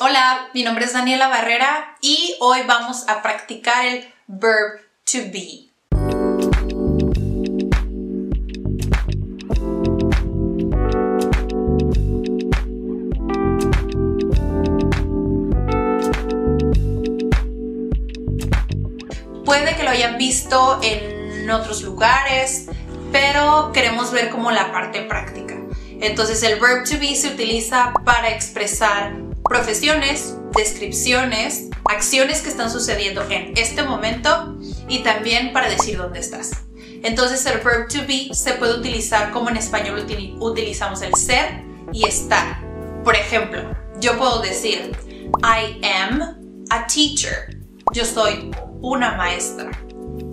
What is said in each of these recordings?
Hola, mi nombre es Daniela Barrera y hoy vamos a practicar el verb to be. Puede que lo hayan visto en otros lugares, pero queremos ver como la parte práctica. Entonces el verb to be se utiliza para expresar profesiones, descripciones, acciones que están sucediendo en este momento y también para decir dónde estás. Entonces el verb to be se puede utilizar como en español utilizamos el ser y estar. Por ejemplo, yo puedo decir I am a teacher. Yo soy una maestra.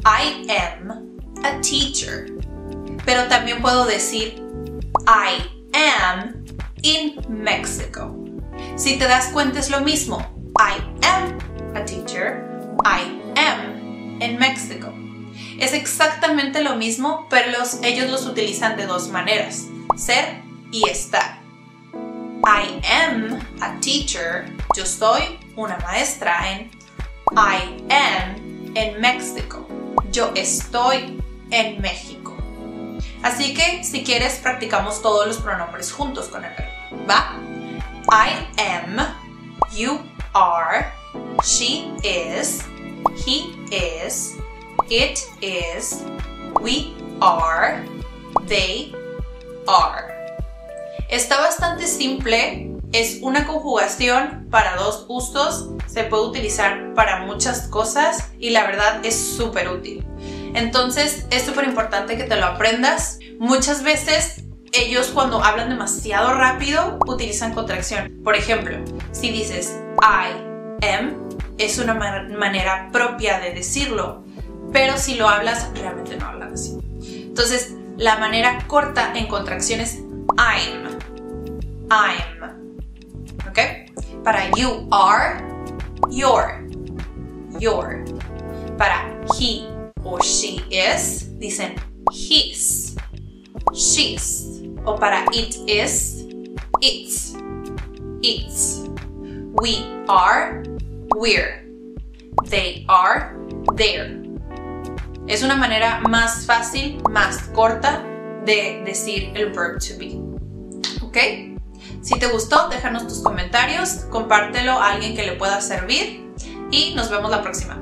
I am a teacher. Pero también puedo decir I am in Mexico. Si te das cuenta es lo mismo. I am a teacher. I am in Mexico. Es exactamente lo mismo, pero ellos los utilizan de dos maneras. Ser y estar. I am a teacher. Yo soy una maestra en I am in Mexico. Yo estoy en México. Así que si quieres practicamos todos los pronombres juntos con el verbo. ¿Va? I am, you are, she is, he is, it is, we are, they are. Está bastante simple, es una conjugación para dos usos, se puede utilizar para muchas cosas y la verdad es súper útil. Entonces es súper importante que te lo aprendas. Muchas veces ellos cuando hablan demasiado rápido utilizan contracción. Por ejemplo, si dices I am, es una manera propia de decirlo, pero si lo hablas, realmente no hablan así. Entonces, la manera corta en contracción es I'm. I'm. ¿Ok? Para you are, your. Your. Para he o she is, dicen his. She's o para it is, it's, it's. We are, we're. They are, they're. Es una manera más fácil, más corta de decir el verb to be. ¿Ok? Si te gustó, déjanos tus comentarios, compártelo a alguien que le pueda servir y nos vemos la próxima.